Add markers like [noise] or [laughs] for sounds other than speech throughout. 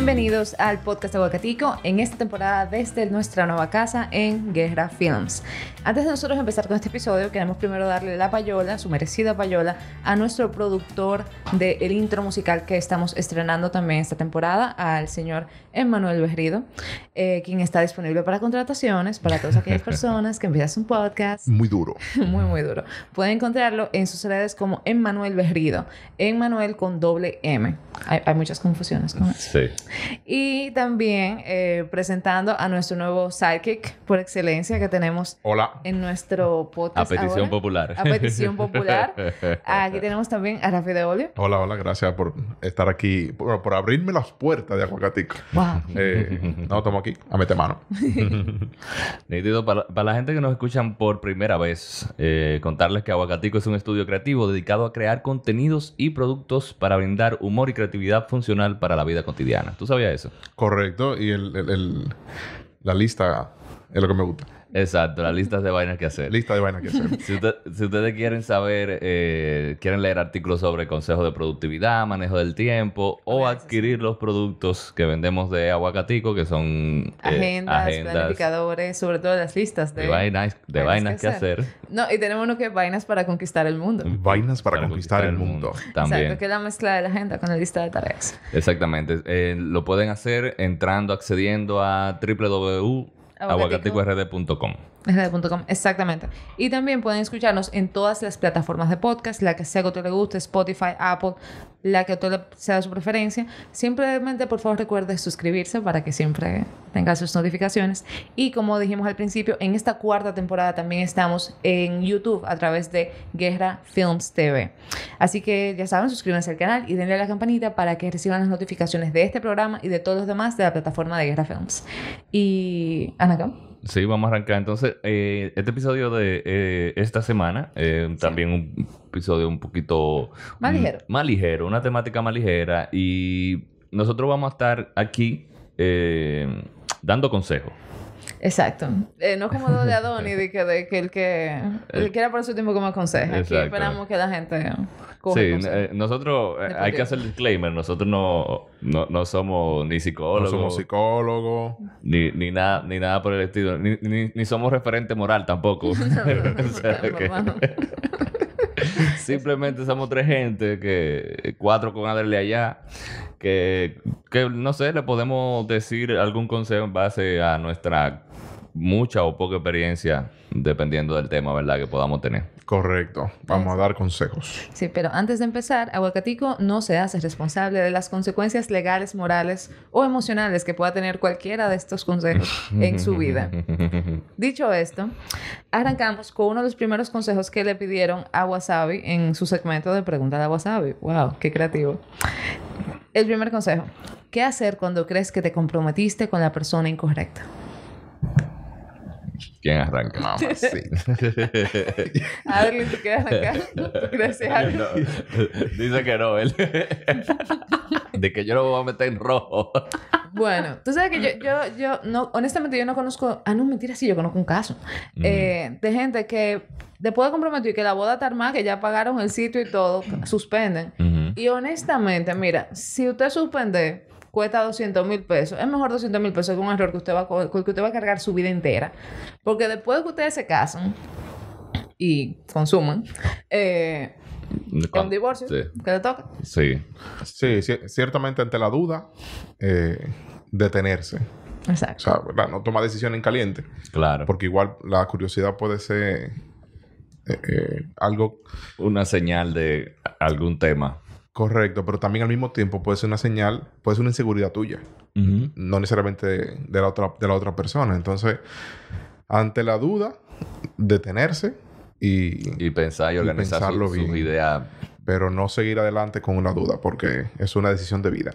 Bienvenidos al podcast Aguacatico en esta temporada desde nuestra nueva casa en Guerra Films. Antes de nosotros empezar con este episodio, queremos primero darle la payola, su merecida payola, a nuestro productor del intro musical que estamos estrenando también esta temporada, al señor Emmanuel Berrido, eh, quien está disponible para contrataciones para todas aquellas [laughs] personas que empiezan un podcast. Muy duro. [laughs] muy, muy duro. Pueden encontrarlo en sus redes como Emmanuel Berrido, Emmanuel con doble M. Hay, hay muchas confusiones con eso. Sí. Y también eh, presentando a nuestro nuevo sidekick por excelencia que tenemos Hola. En nuestro podcast. A petición ahora. popular. A petición popular. [laughs] Aquí tenemos también a Rafi de Olio. Hola, hola. Gracias por estar aquí, por, por abrirme las puertas de Aguacatico. Wow. Eh, no, estamos aquí a meter mano. [laughs] Nítido, para, para la gente que nos escuchan por primera vez, eh, contarles que Aguacatico es un estudio creativo dedicado a crear contenidos y productos para brindar humor y creatividad funcional para la vida cotidiana. ¿Tú sabías eso? Correcto. Y el, el- el- la lista es lo que me gusta. Exacto, las listas de vainas que hacer. Lista de vainas que hacer. Si, usted- si ustedes quieren saber, eh, quieren leer artículos sobre consejos de productividad, manejo del tiempo o Gracias. adquirir los productos que vendemos de Aguacatico, que son eh, Agendas, planificadores, sobre todo las listas de, de vainas, de vainas que hacer. No, y tenemos uno que es vainas para conquistar el mundo. Vainas para, conquistar, el mundo. También. Exacto, que es la mezcla de la agenda con la lista de tareas. Exactamente. Eh, lo pueden hacer entrando, accediendo a www.aguacaticord.com. RD.com, exactamente. Y también pueden escucharnos en todas las plataformas de podcast, la que sea que a usted le guste, Spotify, Apple, la que a usted sea su preferencia. Simplemente, por favor, recuerde suscribirse para que siempre tenga sus notificaciones. Y como dijimos al principio, en esta cuarta temporada también estamos en YouTube a través de Guerra Films TV. Así que ya saben, suscríbanse al canal y denle a la campanita para que reciban las notificaciones de este programa y de todos los demás de la plataforma de Guerra Films. Y, Ana, Sí, vamos a arrancar. Entonces, eh, este episodio de eh, esta semana, eh, también un episodio un poquito... Más ligero. Más ligero, una temática más ligera. Y nosotros vamos a estar aquí eh, dando consejos. Exacto. Eh, no como lo de Adoni, de que, de que el que el que era por su tiempo que me aconseja. Aquí Exacto. esperamos que la gente coja Sí, eh, nosotros eh, hay que hacer el disclaimer. Nosotros no, no, no somos ni No psicólogos, somos psicólogos. ni, ni, nada, ni nada por el estilo. Ni, ni, ni somos referente moral tampoco. Que-. Simplemente somos tres gente que cuatro con Adele allá que, que no sé, le podemos decir algún consejo en base a nuestra mucha o poca experiencia dependiendo del tema, ¿verdad? Que podamos tener. Correcto. Vamos a dar consejos. Sí, pero antes de empezar, Aguacatico no se hace responsable de las consecuencias legales, morales o emocionales que pueda tener cualquiera de estos consejos [laughs] en su vida. Dicho esto, arrancamos con uno de los primeros consejos que le pidieron a Wasabi en su segmento de Pregunta a Wasabi. ¡Wow! ¡Qué creativo! El primer consejo. ¿Qué hacer cuando crees que te comprometiste con la persona incorrecta? ¿Quién arranca? Mamá, [laughs] sí. [laughs] ¿tú quieres arrancar? ¿Tú quieres decir algo? No, dice que no, él. De que yo no me voy a meter en rojo. Bueno, tú sabes que yo, yo, yo, no, honestamente yo no conozco, ah, no, mentira, sí, yo conozco un caso eh, de gente que después de comprometer que la boda está armada, que ya pagaron el sitio y todo, suspenden. Y honestamente, mira, si usted suspende, cuesta 200 mil pesos, es mejor 200 mil pesos que un error que usted, va, que usted va a cargar su vida entera. Porque después de que ustedes se casan y consuman, eh, es un divorcio Sí. que le toca. Sí. Sí, ci- ciertamente ante la duda, eh, detenerse. O Exacto. sea, ¿verdad? No tomar decisión en caliente. Claro. Porque igual la curiosidad puede ser eh, eh, algo Una señal de algún tema. Correcto, pero también al mismo tiempo puede ser una señal, puede ser una inseguridad tuya, no necesariamente de, de la, otra, de la otra persona. Entonces, ante la duda, detenerse y, Y pensar y organizar pensarlo bien. ideas. pero no seguir adelante con una duda porque es una decisión de vida.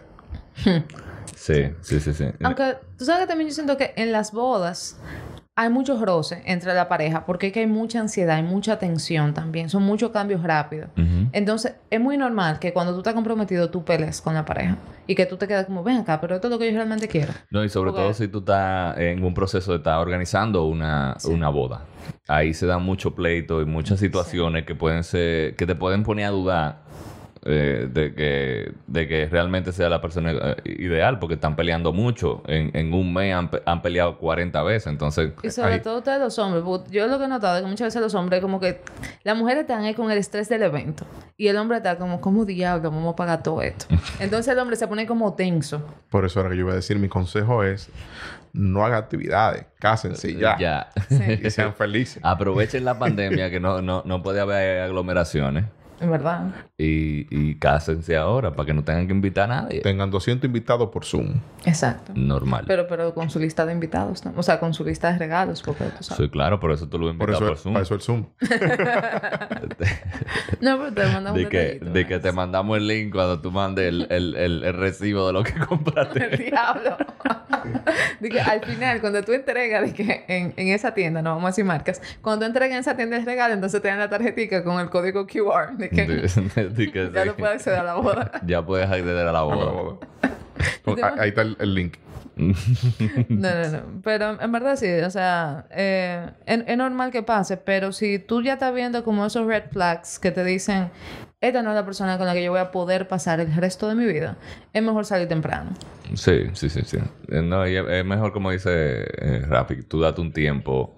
Sí, sí, sí, sí. Aunque tú sabes que también yo siento que en las bodas hay muchos roces entre la pareja porque es que hay mucha ansiedad, hay mucha tensión también, son muchos cambios rápidos. Entonces, es muy normal que cuando tú estás comprometido tú pelees con la pareja y que tú te quedes como, ven acá, pero esto es lo que yo realmente quiero. No, y sobre Porque- todo si tú estás en un proceso de estar organizando una, Sí. una boda. Ahí se dan mucho pleito y muchas situaciones que pueden ser, que te pueden poner a dudar eh, de, que, de que realmente sea la persona eh, ideal, porque están peleando mucho. En, en un mes han, han peleado 40 veces, entonces... Y sobre todo ustedes los hombres, porque yo lo que he notado es que muchas veces los hombres como que las mujeres están ahí con el estrés del evento y el hombre está como, ¿cómo diablo vamos a pagar todo esto? [laughs] Entonces el hombre se pone como tenso. Por eso era que yo iba a decir, mi consejo es no hagan actividades, cásense y ya. Ya. Y sean felices. [laughs] Aprovechen la pandemia que no, no, no puede haber aglomeraciones En verdad. y, y cásense ahora para que no tengan que invitar a nadie. Tengan 200 invitados por Zoom. Exacto. Normal. Pero, pero con su lista de invitados, ¿no? O sea, con su lista de regalos, porque tú sabes. Sí, claro, por eso tú lo Por invitas eso, por, Zoom. para eso el Zoom. [laughs] No, pero te mandan un de que, detallito, de que ¿no? te mandamos el link cuando tú mandes el, el, el, el recibo de lo que El compraste. [laughs] diablo. de que al final, cuando tú entregas de que en, en esa tienda, no vamos a decir marcas, cuando tú entregas en esa tienda el regalo, entonces te dan la tarjetita con el código QR de que De- [laughs] de que [laughs] ya sí. no puedes acceder a la boda. [laughs] Ya puedes acceder a la A la boda. boda. Con- ahí está el, el link. No, no, no. Pero en verdad sí, o sea, eh, es, es normal que pase, pero si tú ya estás viendo como esos red flags que te dicen, esta no es la persona con la que yo voy a poder pasar el resto de mi vida, es mejor salir temprano. Sí, sí, sí, sí. Eh, No, y es, es mejor como dice eh, Rafi, tú date un tiempo.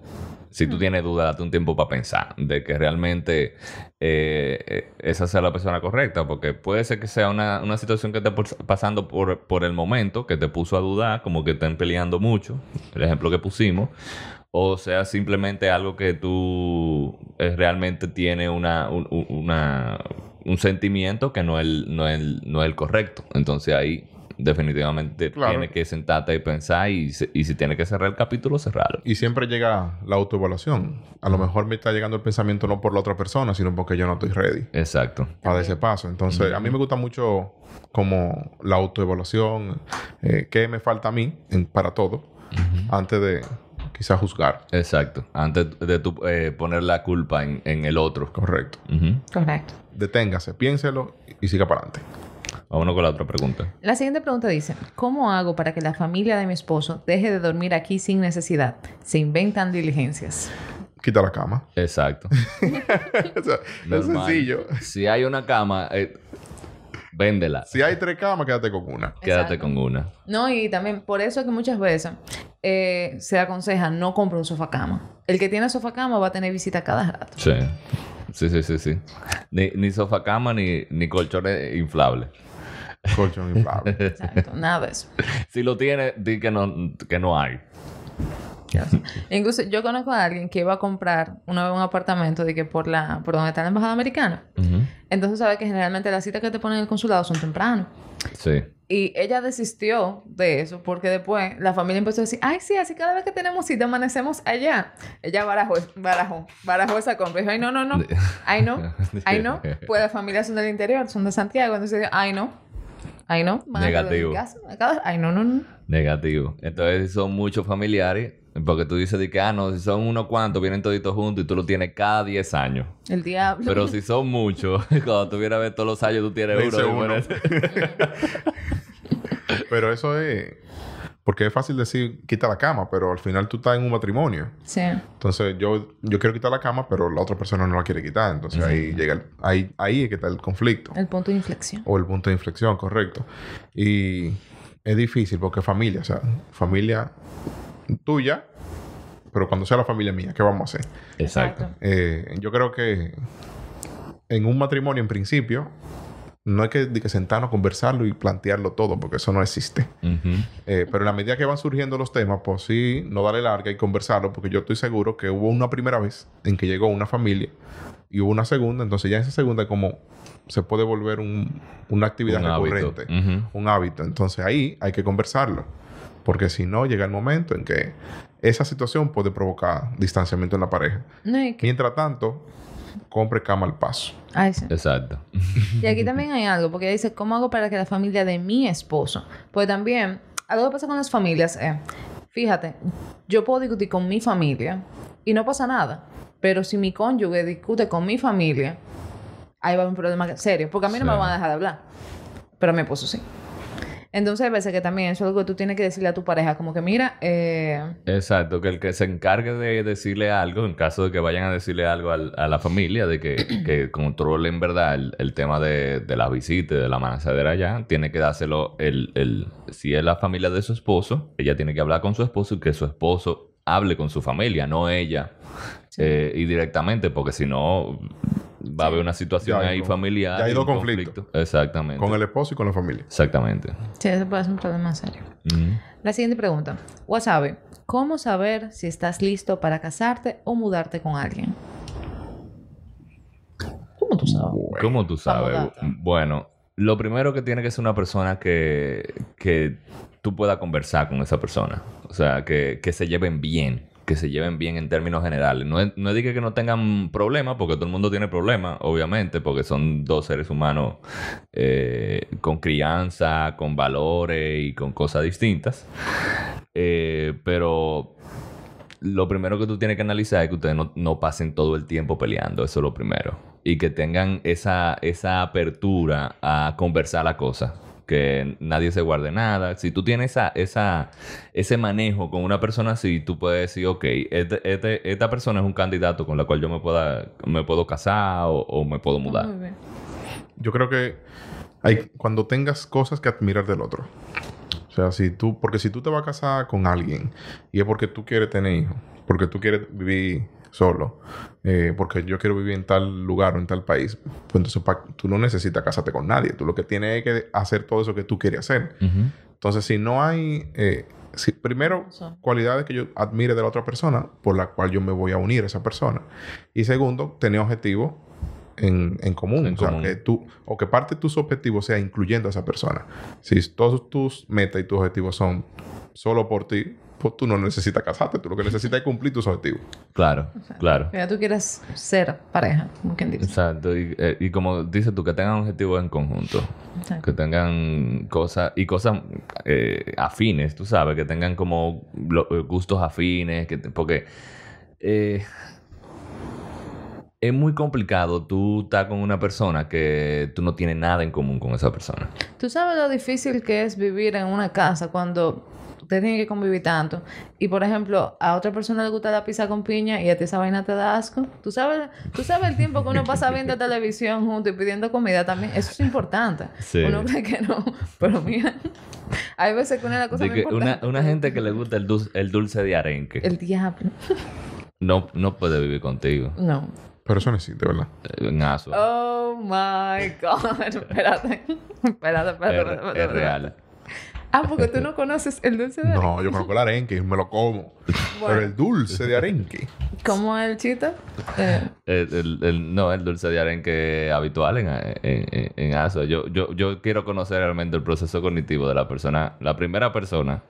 Si tú tienes duda, date un tiempo para pensar de que realmente eh, eh, esa sea la persona correcta, porque puede ser que sea una, una situación que esté pasando por, por el momento, que te puso a dudar, como que estén peleando mucho, el ejemplo que pusimos, o sea simplemente algo que tú eh, realmente tiene una, un, un- una- un sentimiento que no es, el, no, es no es el correcto. Entonces ahí definitivamente Claro. tienes que sentarte y pensar y, se- y si tienes que cerrar el capítulo, cerrarlo. Y siempre llega la autoevaluación. A lo mejor me está llegando el pensamiento no por la otra persona, sino porque yo no estoy ready Exacto. para ese paso. Entonces, a mí me gusta mucho como la autoevaluación, eh, qué me falta a mí en- para todo, antes de quizás juzgar. Exacto. Antes de tú eh, poner la culpa en, en el otro. Correcto. Correcto. Deténgase, piénselo y siga para adelante. Vámonos con la otra pregunta. La siguiente pregunta dice, ¿cómo hago para que la familia de mi esposo deje de dormir aquí sin necesidad? Se inventan diligencias. Quita la cama. Exacto. [laughs] O sea, es sencillo. Si hay una cama, eh, véndela. Si hay tres camas, quédate con una. Quédate con una. No, y también por eso es que muchas veces eh, se aconseja no compre un sofá cama. El que tiene sofá cama va a tener visita cada rato. Sí. Sí, sí, sí, sí. Ni, ni sofá cama ni, ni colchones inflables. [laughs] Colchón inflable. Exacto, nada de eso. Si lo tiene, di que no, que no hay. Incluso yo conozco a alguien que iba a comprar una vez un apartamento de que por la por donde está la embajada americana. Entonces sabe que generalmente las citas que te ponen en el consulado son temprano. Sí. Y ella desistió de eso porque después la familia empezó a decir, ay, sí, así cada vez que tenemos cita amanecemos allá. Ella barajó, barajó, barajó esa compra. Y dijo, ay, no, no, no. [laughs] Ay, no. [laughs] Ay, no. Pues las familias son del interior, son de Santiago. Entonces, ay, no. Ay, no. Negativo. Ay, no, no, no. Negativo. Entonces son muchos familiares. Porque tú dices de que, ah, no, si son unos cuantos, vienen toditos juntos y tú lo tienes cada 10 años. El diablo. Pero si son muchos, [laughs] cuando tú vienes a ver todos los años, tú tienes uno. uno. [laughs] Pero eso es... Porque es fácil decir, quita la cama, pero al final tú estás en un matrimonio. Sí. Entonces yo, yo quiero quitar la cama, pero la otra persona no la quiere quitar. Entonces ahí llega el- ahí, ahí es que está el conflicto. El punto de inflexión. O el punto de inflexión, correcto. Y es difícil porque familia, o sea, familia tuya, pero cuando sea la familia mía, ¿qué vamos a hacer? Exacto. Eh, yo creo que en un matrimonio, en principio, no hay que, de que sentarnos, conversarlo y plantearlo todo, porque eso no existe. Eh, pero en la medida que van surgiendo los temas, pues sí, no darle larga y conversarlo, porque yo estoy seguro que hubo una primera vez en que llegó una familia y hubo una segunda, entonces ya esa segunda como se puede volver un- una actividad Un hábito. recurrente, un hábito. Entonces ahí hay que conversarlo, porque si no, llega el momento en que esa situación puede provocar distanciamiento en la pareja. No, y que- Mientras tanto, compre cama al paso. Ay, sí. Exacto. Y aquí también hay algo, porque ella dice, ¿cómo hago para que la familia de mi esposo? Pues también, algo que pasa con las familias es, fíjate, yo puedo discutir con mi familia y no pasa nada, pero si mi cónyuge discute con mi familia, ahí va a haber un problema serio, porque a mí no Sí. me van a dejar de hablar, pero a mi esposo sí. Entonces, hay veces que también eso es algo que tú tienes que decirle a tu pareja, como que mira, eh, Exacto, que el que se encargue de decirle algo, en caso de que vayan a decirle algo al- a la familia, de que, [clears throat] que controle en verdad el, el tema de, de la visita, y de la manacedera allá, tiene que dárselo el, el, si es la familia de su esposo, ella tiene que hablar con su esposo y que su esposo hable con su familia, no ella. Eh, y directamente, porque si no, va a haber una situación ahí con- familiar. ya hay dos conflictos. conflicto. Exactamente. Con el esposo y con la familia. Exactamente. sí, eso puede ser un problema serio. La siguiente pregunta. Wasabi, ¿cómo saber si estás listo para casarte o mudarte con alguien? ¿Cómo tú sabes? ¿Cómo tú sabes? Bueno, lo primero que tiene que ser una persona que, que tú puedas conversar con esa persona. O sea, que, que se lleven bien. Que se lleven bien en términos generales. No es, no de que no tengan problemas, porque todo el mundo tiene problemas, obviamente, porque son dos seres humanos eh, con crianza, con valores y con cosas distintas. Eh, pero lo primero que tú tienes que analizar es que ustedes no, no pasen todo el tiempo peleando. Eso es lo primero. Y que tengan esa, esa apertura a conversar la cosa. Que nadie se guarde nada. Si tú tienes esa, esa, ese manejo con una persona así, tú puedes decir, ok, este- este- esta persona es un candidato con la cual yo me, pueda, me puedo casar o, o me puedo mudar. Yo creo que hay cuando tengas cosas que admirar del otro. O sea, si tú, porque si tú te vas a casar con alguien y es porque tú quieres tener hijos, porque tú quieres vivir solo, eh, porque yo quiero vivir en tal lugar o en tal país, pues entonces pa- tú no necesitas casarte con nadie. Tú lo que tienes es que hacer todo eso que tú quieres hacer. Entonces, si no hay, eh, si, primero, cualidades que yo admire de la otra persona, por la cual yo me voy a unir a esa persona. Y segundo, tener objetivos en, en común. En o sea, común. que tú, o que parte de tus objetivos sea incluyendo a esa persona. Si todos tus metas y tus objetivos son solo por ti, pues tú no necesitas casarte. Tú lo que necesitas es cumplir tus objetivos. Claro, claro. Ya tú quieres ser pareja, como quien dice. Exacto. Y, eh, y como dices tú, que tengan objetivos en conjunto. Exacto. Que tengan cosas y cosas eh, afines, tú sabes, que tengan como lo- eh, gustos afines, que te- porque eh, es muy complicado tú estar con una persona que tú no tienes nada en común con esa persona. Tú sabes lo difícil que es vivir en una casa cuando usted tiene que convivir tanto. Y por ejemplo, a otra persona le gusta la pizza con piña y a ti esa vaina te da asco. Tú sabes, tú sabes el tiempo que uno pasa viendo [laughs] televisión junto y pidiendo comida también. Eso es importante. Sí. Uno cree que no. Pero mira, hay veces que una de las cosas De más que una, importantes- una gente que le gusta el, dulce, el dulce de arenque El diablo. no, no puede vivir contigo No. Pero eso no existe, ¿verdad? eh, en Asua. Oh my God. [laughs] Espérate. Espérate, espérate. es, espérate, es real. Ah, porque tú no conoces el dulce de No, yo conozco el arenque y me lo como. [laughs] Pero el dulce de arenque. ¿Cómo es el chiste? Eh, El, el- el- no, el dulce de arenque habitual en, en, en, en Asua. Yo, yo, yo quiero conocer realmente el proceso cognitivo de la persona, la primera persona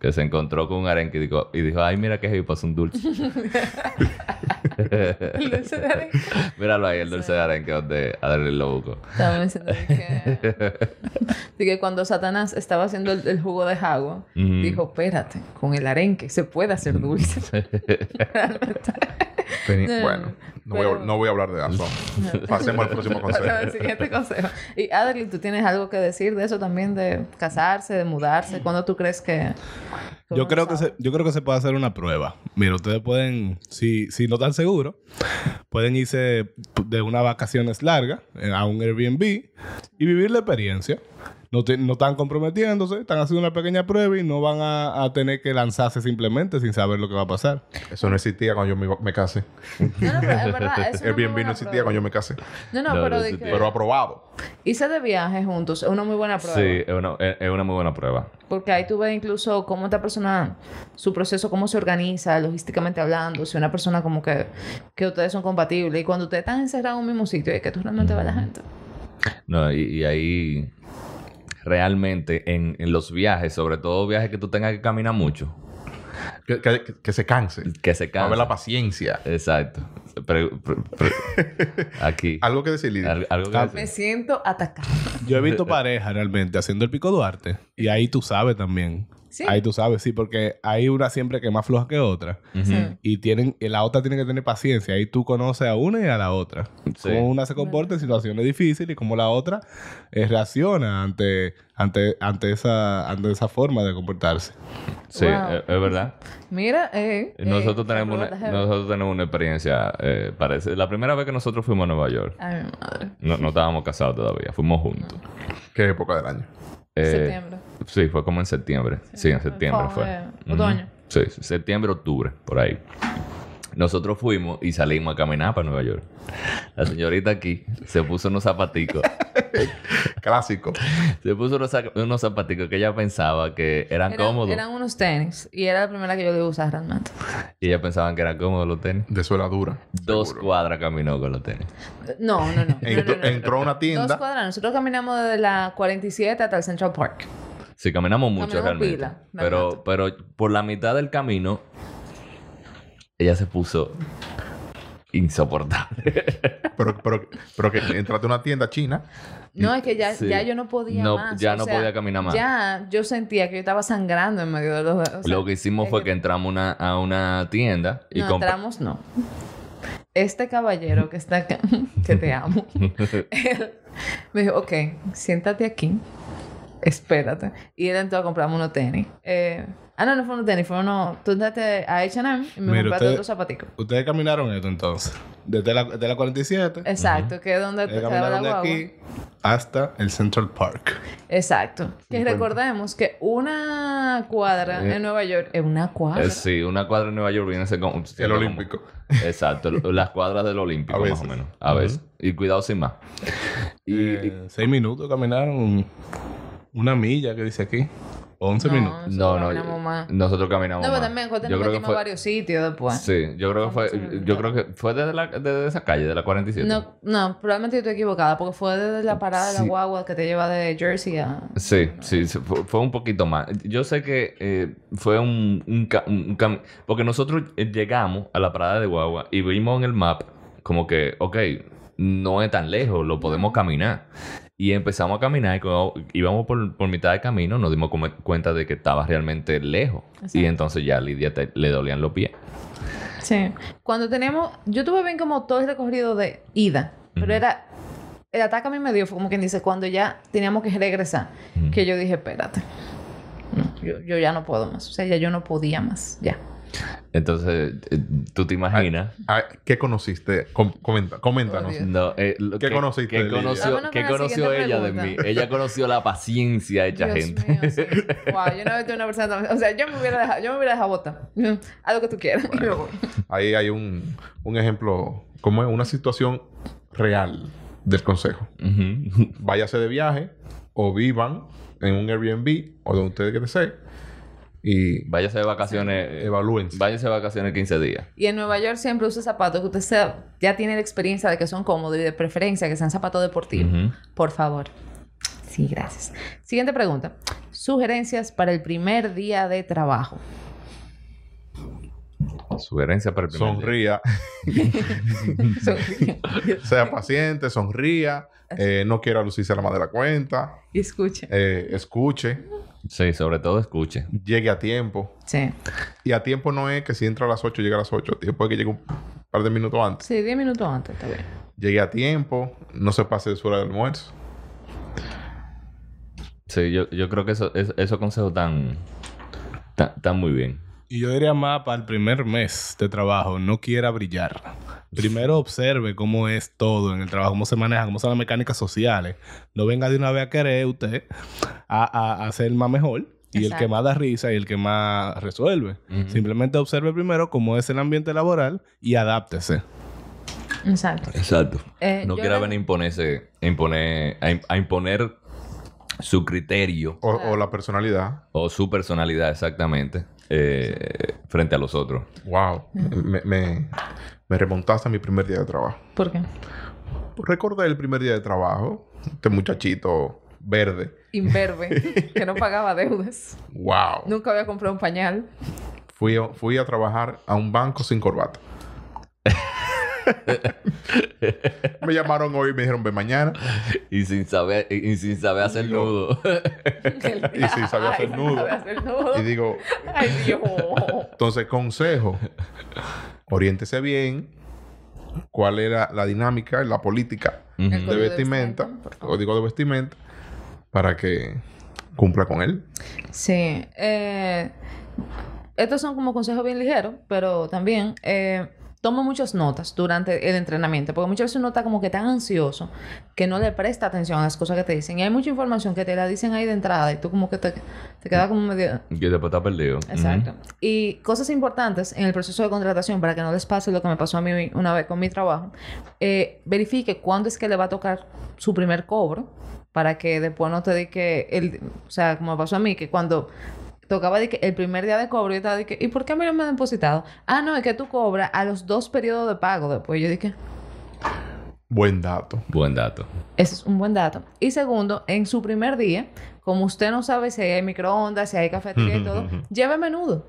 que se encontró con un arenque y dijo, y dijo ay, mira qué heavy, pues un dulce. [laughs] el dulce de arenque. [laughs] Míralo ahí, el dulce de arenque donde Adriel lo buscó. Estaba diciendo que, que cuando Satanás estaba haciendo el, el jugo de agua, Ujú. dijo, espérate, con el arenque se puede hacer dulce. [laughs] No, bueno, no, voy pero- a, no voy a hablar de eso. [laughs] Pasemos al próximo consejo. Pasemos al siguiente consejo. Y Adri, ¿tú tienes algo que decir de eso también? De casarse, de mudarse. ¿Cuándo tú crees que...? Yo creo, que se, yo creo que se puede hacer una prueba. Mira, ustedes pueden, si, si no están seguros, pueden irse de unas vacaciones largas eh, a un Airbnb y vivir la experiencia. No, te- no están comprometiéndose, están haciendo una pequeña prueba y no van a, a tener que lanzarse simplemente sin saber lo que va a pasar. Eso no existía cuando yo me, me casé. No, no, pero es verdad. [laughs] Airbnb no existía prueba. cuando yo me casé. No, no, No, pero de que... Pero aprobado. Irse de viaje juntos es una muy buena prueba. Sí, es una, es, es una muy buena prueba. Porque ahí tú ves incluso cómo esta persona, su proceso, cómo se organiza, logísticamente hablando, si una persona como que, que ustedes son compatibles. Y cuando ustedes están encerrados en un mismo sitio, es que tú realmente ves a la gente. No, y, y ahí realmente en, en los viajes, sobre todo viajes que tú tengas que caminar mucho, Que, que- se canse. que se A ver la paciencia. Exacto. Pre- pre- pre- [laughs] aquí. Algo que decir, Lidia. Al- algo que Ah, decir. Me siento atacada. Yo he visto parejas realmente haciendo el pico Duarte y ahí tú sabes también Sí. Ahí tú sabes, sí, porque hay una siempre que es más floja que otra. Y tienen, y la otra tiene que tener paciencia. Ahí tú conoces a una y a la otra. Sí. Cómo una se comporta en situaciones difíciles y cómo la otra eh, reacciona ante, ante, ante, esa, ante esa forma de comportarse. Sí, Wow. es, es verdad. Mira, eh, eh, Nosotros, la tenemos una, nosotros tenemos una experiencia eh, parecida. La primera vez que nosotros fuimos a Nueva York, Ay, mi madre. no, no estábamos casados todavía, fuimos juntos. ¿Qué época del año? Eh, Septiembre. Sí, fue como en septiembre. Sí, en septiembre Fue, fue. otoño. Sí, septiembre, octubre, por ahí. Nosotros fuimos y salimos a caminar para Nueva York. La señorita aquí se puso unos zapaticos. [laughs] Clásico. se puso unos, unos zapaticos que ella pensaba que eran, Eran, cómodos. eran unos tenis. Y era la primera que yo le iba a usar realmente. Y ella pensaban que eran cómodos los tenis. De suela dura. Dos seguro. cuadras caminó con los tenis. No, no, no. [laughs] Entró, no, no. entró a una Dos tienda. cuadras. Nosotros caminamos desde la 47 hasta el Central Park. Sí, caminamos mucho Caminamos realmente. pila, pero, pero por la mitad del camino, ella se puso insoportable. Pero, pero, pero que entraste a una tienda china. No, es que ya, Sí. ya yo no podía No, más. ya o no sea, podía caminar más. Ya yo sentía que yo estaba sangrando en medio de los... o sea, Lo que hicimos fue que entramos una- a una tienda y No, compramos. entramos no. Este caballero que está acá, [laughs] que te amo, [laughs] él me dijo, ok, siéntate aquí, espérate. Y él entró a comprarme unos tenis. Eh, ah, no, no fue unos tenis, fue unos... Tú entraste a H&M y me Mira, compraste otros zapaticos. Ustedes caminaron esto entonces. Desde la, desde la 47. Exacto, que es donde te quedaba la caminaron de aquí hasta el Central Park. Exacto. Que recordemos que una cuadra Eh, en Nueva York es una cuadra. Eh, sí, una cuadra en Nueva York viene a ser como... El Olímpico. [laughs] Exacto, las cuadras del Olímpico, A más o menos. A veces. Y cuidado sin más. Y, Eh, seis minutos caminaron una milla que dice aquí. 11 No, minutos. no, no, caminamos más. nosotros caminamos No, pero más. también Yo nos creo que metimos a fue... varios sitios después. Sí, yo creo que fue... Yo creo que fue desde, la, desde esa calle, de la 47. No, no, probablemente yo estoy equivocada porque fue desde la parada de la guagua que te lleva de Jersey a... Sí, sí, sí, fue, fue un poquito más. Yo sé que eh, fue un, un, un cam- Porque nosotros eh, llegamos a la parada de Guagua y vimos en el map como que, ok, no es tan lejos, lo podemos caminar. Y empezamos a caminar y cuando íbamos por, por mitad de camino nos dimos cuenta de que estaba realmente lejos. Exacto. Y entonces ya a Lidia te- le dolían los pies. Sí. Cuando teníamos... Yo tuve bien como todo el recorrido de ida, pero era... El ataque a mí me dio, fue como quien dice, cuando ya teníamos que regresar, que yo dije, espérate. No, yo, yo ya no puedo más. O sea, ya yo no podía más. Ya. Entonces, eh, tú te imaginas... Ah, ¿Qué conociste? Com- comenta- coméntanos. No, eh, lo ¿Qué que- conociste ¿Qué de conoció, qué conoció ella de pregunta. mí? [laughs] Ella conoció la paciencia hecha Dios gente. mío, sí. [laughs] Wow, yo no he visto una persona tan... O sea, yo me hubiera dejado, yo me hubiera dejado botar. [laughs] Haz lo que tú quieras. Y me voy. Ahí hay un, un ejemplo, como es una situación real del consejo. Ujú. Váyase de viaje o vivan en un Airbnb o donde ustedes deseen y Váyase de vacaciones. eh, evalúense. Váyase de vacaciones 15 días. Y en Nueva York siempre usa zapatos que usted sea- ya tiene la experiencia de que son cómodos y de preferencia que sean zapatos deportivos. Por favor. Sí, gracias. Siguiente pregunta. Sugerencias para el primer día de trabajo. Sugerencia para el primer día. Sonría, [laughs] [laughs] sea paciente, sonría, eh, no quiera lucirse la más de la cuenta, y escuche. eh, escuche, Sí, sobre todo escuche. llegue a tiempo. Sí. Y a tiempo no es que si entra a las 8 llegue a las 8, a tiempo es que llegue un par de minutos antes. Sí, 10 minutos antes, está bien. Llegue a tiempo, no se pase de su hora de almuerzo. Sí, yo, yo creo que eso, es- esos consejos están, están, están muy bien. Y yo diría más para el primer mes de trabajo, no quiera brillar. Primero observe cómo es todo en el trabajo, cómo se maneja, cómo son las mecánicas sociales. No venga de una vez a querer usted a, a, a ser el más mejor y el que más da risa y el que más resuelve. Simplemente observe primero cómo es el ambiente laboral y adáptese. Exacto. Exacto. Eh, no quiera venir a imponerse, a imponer, a, a imponer su criterio O, o la personalidad. o su personalidad exactamente eh, frente a los otros. Wow. Me, me, me remontaste a mi primer día de trabajo. ¿Por qué? Recordé el primer día de trabajo. Este muchachito verde. Imberbe, [laughs] que no pagaba deudas. Wow. Nunca había comprado un pañal. Fui, fui a trabajar a un banco sin corbata. [laughs] [laughs] Me llamaron hoy y me dijeron, ve mañana. Y sin saber, y y sin saber hacer nudo. [laughs] Y sí, sabía hacer Ay, nudo. sabía hacer nudo. Y digo, Ay, Dios. entonces, consejo. Oriéntese bien. ¿Cuál era la dinámica, la política de vestimenta? Código de vestimenta. Para que cumpla con él. Sí. Eh, estos son como consejos bien ligeros, pero también eh, toma muchas notas durante el entrenamiento, porque muchas veces uno está como que tan ansioso que no le presta atención a las cosas que te dicen. Y hay mucha información que te la dicen ahí de entrada y tú como que te, te quedas como medio... Que después está perdido. Exacto. Y cosas importantes en el proceso de contratación para que no les pase lo que me pasó a mí una vez con mi trabajo. eh, verifique cuándo es que le va a tocar su primer cobro para que después no te dedique el... O sea, como me pasó a mí, que cuando tocaba de que el primer día de cobro yo estaba de que ¿y por qué a mí no me han depositado? Ah, no, es que tú cobras a los dos periodos de pago después. Yo dije, Buen dato. Buen dato. ese es un buen dato. Y segundo, en su primer día, como usted no sabe si hay microondas, si hay cafetería y todo, [laughs] lleve menudo.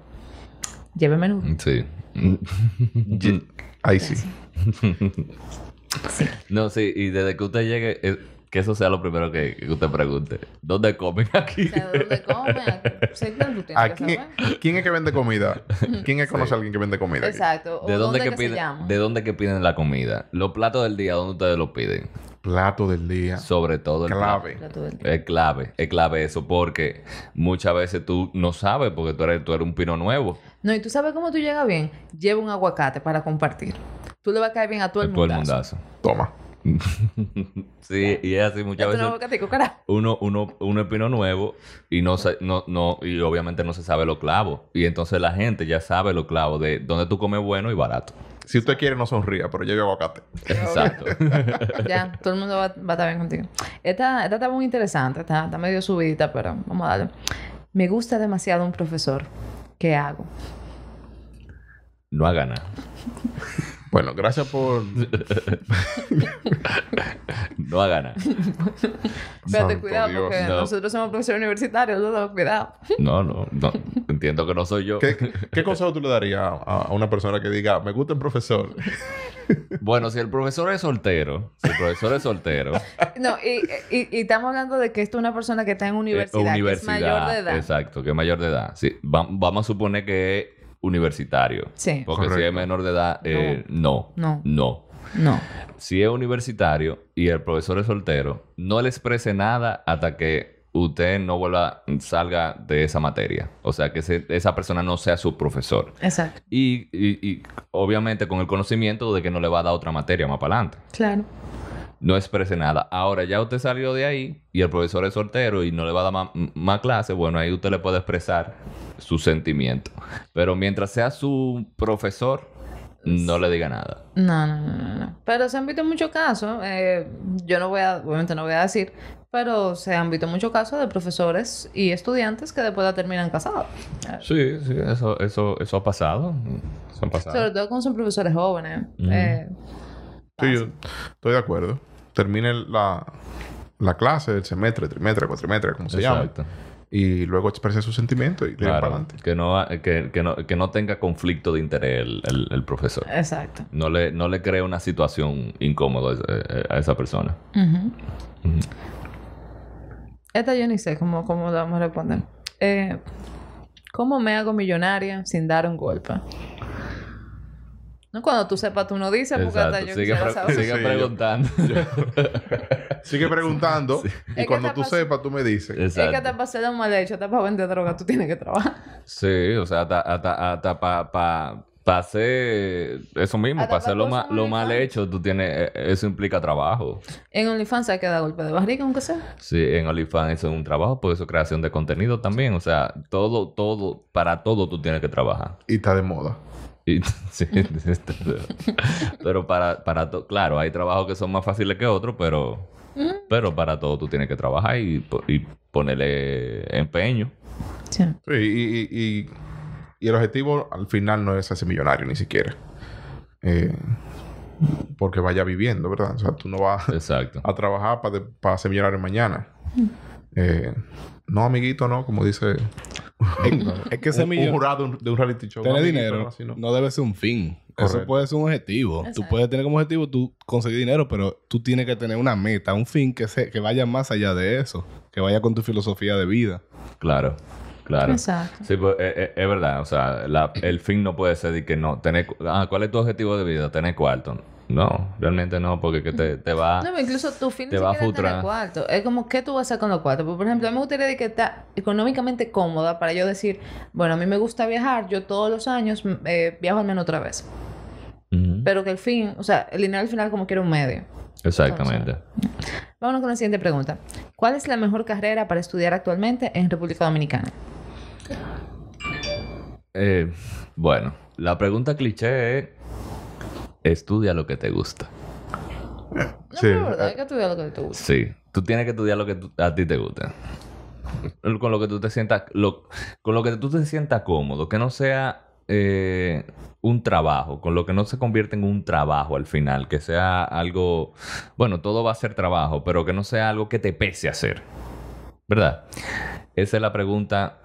Lleve menudo. Sí. [laughs] Ahí sí. [laughs] no, sí, y desde que usted llegue, eh, que eso sea lo primero que, que usted pregunte. ¿Dónde comen aquí? O sea, ¿de dónde come? Sí, claro, tú tienes ¿A que quién, es que vende comida? [laughs] ¿Quién es que conoce a alguien que vende comida? Exacto. ¿De dónde, que piden? ¿De dónde que piden la comida? Los platos del día, ¿dónde ustedes los piden? Plato del día. Sobre todo el Clave. Plato del día. Es clave, es clave eso porque muchas veces tú no sabes porque tú eres, tú eres un pino nuevo. No, y tú sabes cómo tú llegas bien. Lleva un aguacate para compartir. Tú le vas a caer bien a todo el Todo el mundo. mundazo. Toma. [laughs] Sí, y es así muchas veces. Uno, uno, uno es pino nuevo y no, se- no, no, y obviamente no se sabe los clavos. Y entonces la gente ya sabe los clavos de dónde tú comes bueno y barato. Si usted quiere, no sonría, pero lleve aguacate. Exacto. [laughs] Ya, todo el mundo va, va a estar bien contigo. Esta, esta está muy interesante. Está, está medio subidita, pero vamos a darle. Me gusta demasiado un profesor. ¿Qué hago? no haga nada. [laughs] Bueno, gracias por... [laughs] No haga nada. Espérate, cuidado, Dios. porque No. nosotros somos profesores universitarios. No, cuidado. No, no, no. Entiendo que no soy yo. ¿Qué, qué consejo tú le darías a, a una persona que diga, me gusta el profesor? Bueno, si el profesor es soltero, si el profesor es soltero, No, y, y, y estamos hablando de que esto es una persona que está en universidad, Eh, que es mayor de edad. Exacto, que es mayor de edad. Sí, va- vamos a suponer que es universitario. Sí. Porque si es menor de edad, eh, no. No. No. No. Si es universitario y el profesor es soltero, no le exprese nada hasta que usted no vuelva, salga de esa materia. O sea, que esa persona no sea su profesor. Exacto. Y, y- y obviamente con el conocimiento de que no le va a dar otra materia más para adelante. Claro. No exprese nada. Ahora ya usted salió de ahí y el profesor es soltero y no le va a dar más, más clases, bueno, ahí usted le puede expresar su sentimiento. Pero mientras sea su profesor, no le diga nada. No, no, no, no. Pero se han visto muchos casos, eh, yo no voy a, obviamente no voy a decir, pero se han visto muchos casos de profesores y estudiantes que después la terminan casados. Sí, sí, eso, eso, eso ha pasado. Eso ha pasado. Sobre todo cuando son profesores jóvenes. Eh, Sí, yo estoy de acuerdo. Termine la, la clase, el semestre, trimestre, cuatrimestre, como se llama. Exacto. Y luego exprese sus sentimientos y tiren para Claro, adelante. que no, que, que no, que no tenga conflicto de interés el, el- el profesor. exacto. No le, no le cree una situación incómoda a esa- a esa persona. Esta yo ni sé cómo, cómo la vamos a responder. Eh, ¿Cómo me hago millonaria sin dar un golpe? No, cuando tú sepas, tú no dices, porque hasta Exacto. yo Sigue, pre- saber. sigue Sí, yo- preguntando. [laughs] [laughs] Sigue preguntando y cuando tú sepas, tú me dices. Es que Exacto. hasta para hacer un mal hecho, hasta para vender droga, tú tienes que trabajar. Sí, o sea, hasta, hasta, hasta para pa, pa hacer eso mismo, para hacer pa' lo, cosas ma- lo mal hecho, tú tienes, eh, eso implica trabajo. En OnlyFans hay que dar golpe de barriga, aunque sea. Sí, en OnlyFans eso es un trabajo, por eso es creación de contenido también. O sea, todo, todo, para todo tú tienes que trabajar. Y está de moda. Y- [laughs] sí, pero para, para todo, claro, hay trabajos que son más fáciles que otros, pero, pero para todo tú tienes que trabajar y, y ponerle empeño. Sí. Sí, y, y- y- y el objetivo al final no es hacer millonario ni siquiera. Eh, porque vaya viviendo, ¿verdad? O sea, tú no vas Exacto. a trabajar para ser millonario mañana. Eh, no, amiguito, no, como dice es que ese [laughs] un, un millón... jurado de un- reality show. Tener dinero así, ¿no? no debe ser un fin. Eso puede ser un objetivo. Tú puedes tener como objetivo tú conseguir dinero, pero tú tienes que tener una meta, un fin que, se, que vaya más allá de eso. Que vaya con tu filosofía de vida. Claro, claro. Exacto. Sí, pues es, es- es verdad. O sea, la- el fin no puede ser de que no. Tener, ah, ¿Cuál es tu objetivo de vida? Tener cuarto. No, realmente no, porque que te, te va. No, incluso tu fin te va a cuarto. Es como, ¿qué tú vas a hacer con los cuartos? Porque, por ejemplo, a mí me gustaría de que está económicamente cómoda para yo decir, bueno, a mí me gusta viajar, yo todos los años mm, eh, viajo al menos otra vez. Pero que el fin, o sea, el dinero al final como quiera un medio. Exactamente. Vámonos con la siguiente pregunta. ¿Cuál es la mejor carrera para estudiar actualmente en República Dominicana? Eh, bueno, la pregunta cliché es: estudia lo que te gusta. No, Sí, pero hay que estudiar lo que te gusta. Sí, tú tienes que estudiar lo que tú- a ti te gusta. Con lo que tú te sientas, lo- con lo que tú te sientas cómodo, que no sea eh, un trabajo, con lo que no se convierta en un trabajo al final, que sea algo, bueno, todo va a ser trabajo, pero que no sea algo que te pese a hacer, ¿verdad? Esa es la pregunta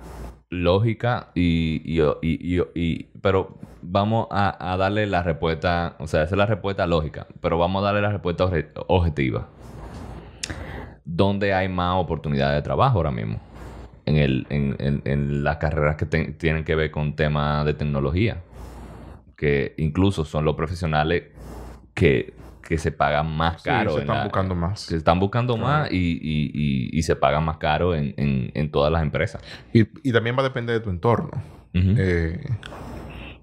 lógica y, y- y- y- pero vamos a, a darle la respuesta, o sea, esa es la respuesta lógica, pero vamos a darle la respuesta obje- objetiva. ¿Dónde hay más oportunidades de trabajo ahora mismo? En, el, en, en- en las carreras que tienen que ver con temas de tecnología, que incluso son los profesionales que, que se pagan más Sí, caro. se están la- buscando más. que se están buscando más y, y- y- y se pagan más caro en, en- en todas las empresas. Y, y también va a depender de tu entorno. Eh,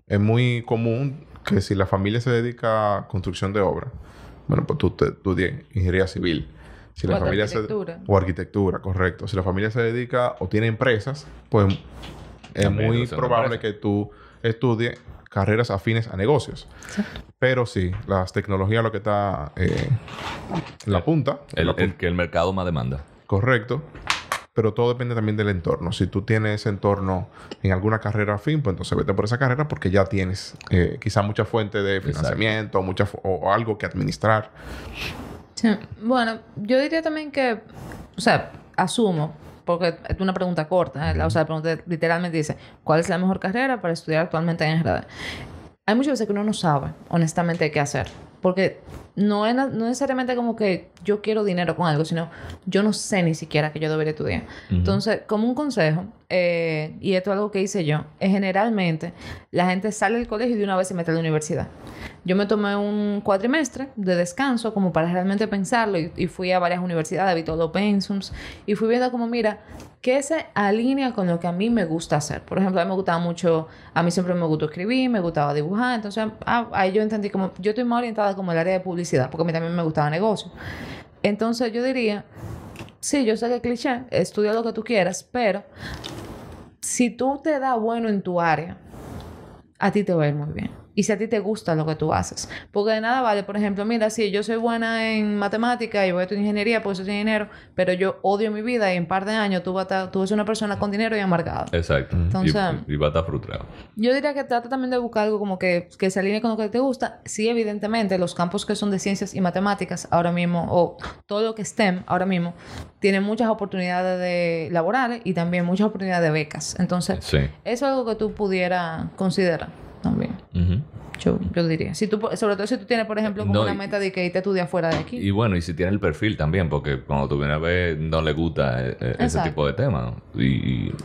es muy común que si la familia se dedica a construcción de obra, bueno, pues tú te ingeniería civil. Si O la hasta familia se- arquitectura. o arquitectura, correcto. Si la familia se dedica o tiene empresas, pues es También muy probable que tú estudies carreras afines a negocios. Pero sí, las tecnologías lo que está eh, en la punta, El, la punta, el que el mercado más demanda. correcto. Pero todo depende también del entorno. Si tú tienes ese entorno en alguna carrera afín, pues entonces vete por esa carrera porque ya tienes eh, quizá mucha fuente de financiamiento mucha fu- o, o algo que administrar. Sí. Bueno, yo diría también que, o sea, asumo, porque es una pregunta corta, ¿eh? o sea, la pregunta literalmente dice, ¿cuál es la mejor carrera para estudiar actualmente en RD? Hay muchas veces que uno no sabe, honestamente, qué hacer. Porque no es no necesariamente como que yo quiero dinero con algo, sino yo no sé ni siquiera que yo debería estudiar. Entonces, como un consejo, eh, y esto es algo que hice yo, es generalmente la gente sale del colegio y de una vez se mete a la universidad. Yo me tomé un cuatrimestre de descanso como para realmente pensarlo y, fui a varias universidades, vi todos los pensums y fui viendo como, mira, ¿qué se alinea con lo que a mí me gusta hacer? Por ejemplo, a mí me gustaba mucho, a mí siempre me gustó escribir, me gustaba dibujar, entonces ah, ahí yo entendí como, yo estoy más orientada como el área de publicidad, porque a mí también me gustaba negocio. Entonces yo diría, sí, yo sé que es cliché, estudia lo que tú quieras, pero si tú te das bueno en tu área, a ti te va a ir muy bien. Y si a ti te gusta lo que tú haces. Porque de nada vale, por ejemplo, mira, si yo soy buena en matemática y voy a estudiar ingeniería porque soy dinero, pero yo odio mi vida y en un par de años tú vas a, estar- tú vas ser una persona con dinero y amargada. Exacto. Entonces- y, y va a estar frustrado. Yo diría que trata también de buscar algo como que, que se alinee con lo que te gusta. Sí, evidentemente, los campos que son de ciencias y matemáticas ahora mismo, o todo lo que STEM ahora mismo, tienen muchas oportunidades de laborales y también muchas oportunidades de becas. Entonces, Sí. eso es algo que tú pudieras considerar también. Yo, yo diría. Si tú, sobre todo si tú tienes, por ejemplo, como No, una meta de que irte a estudiar fuera de aquí. Y bueno, y si tiene el perfil también, porque cuando tú vienes a ver, no le gusta eh, eh, ese tipo de temas. Y, y,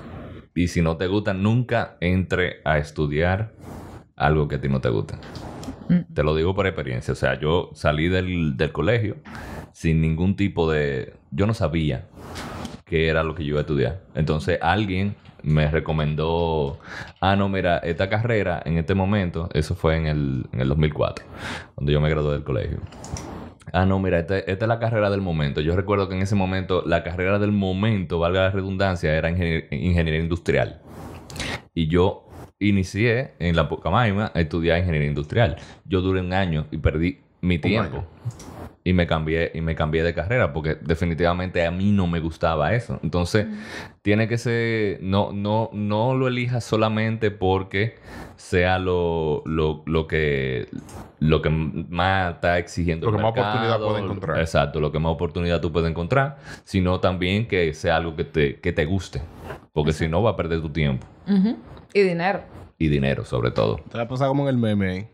y si no te gusta, nunca entre a estudiar algo que a ti no te gusta. Mm. Te lo digo por experiencia. O sea, yo salí del, del colegio sin ningún tipo de... Yo no sabía qué era lo que yo iba a estudiar. Entonces alguien me recomendó, ah, no, mira, esta carrera en este momento, eso fue en el, en el 2004, cuando yo me gradué del colegio. Ah, no, mira, esta, esta es la carrera del momento. Yo recuerdo que en ese momento, la carrera del momento, valga la redundancia, era ingenier- ingeniería industrial. Y yo inicié en la Pucamaima a estudiar ingeniería industrial. Yo duré un año y perdí mi tiempo. Y me cambié, y me cambié de carrera porque definitivamente a mí no me gustaba eso. Entonces, tiene que ser, no, no, no lo elijas solamente porque sea lo, lo, lo que lo que más está exigiendo Lo el que más oportunidad puede encontrar. Exacto, lo que más oportunidad tú puedes encontrar, sino también que sea algo que te, que te guste. Porque si no, va a perder tu tiempo. Y dinero. Y dinero, sobre todo. Te la pasa como en el meme ahí.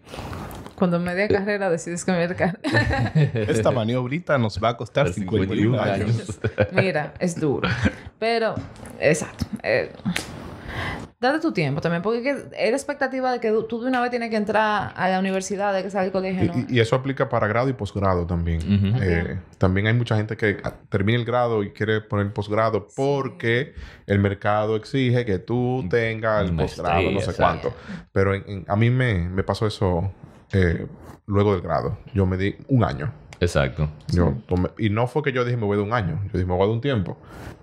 Cuando media carrera decides cambiar de carrera. [laughs] Esta maniobrita nos va a costar 51 años. [laughs] Mira, es duro. Pero, exacto. eh, date tu tiempo también, porque es la expectativa de que tú de una vez tienes que entrar a la universidad, de que salga del colegio. ¿no? Y, y eso aplica para grado y posgrado también. Eh, también hay mucha gente que termina el grado y quiere poner el posgrado porque el mercado exige que tú tengas el posgrado, no sé cuánto. Pero en- en- a mí me, me pasó eso eh, luego del grado. Yo me di un año. Exacto. Yo tomé- y no fue que yo dije me voy de un año. Yo dije me voy de un tiempo.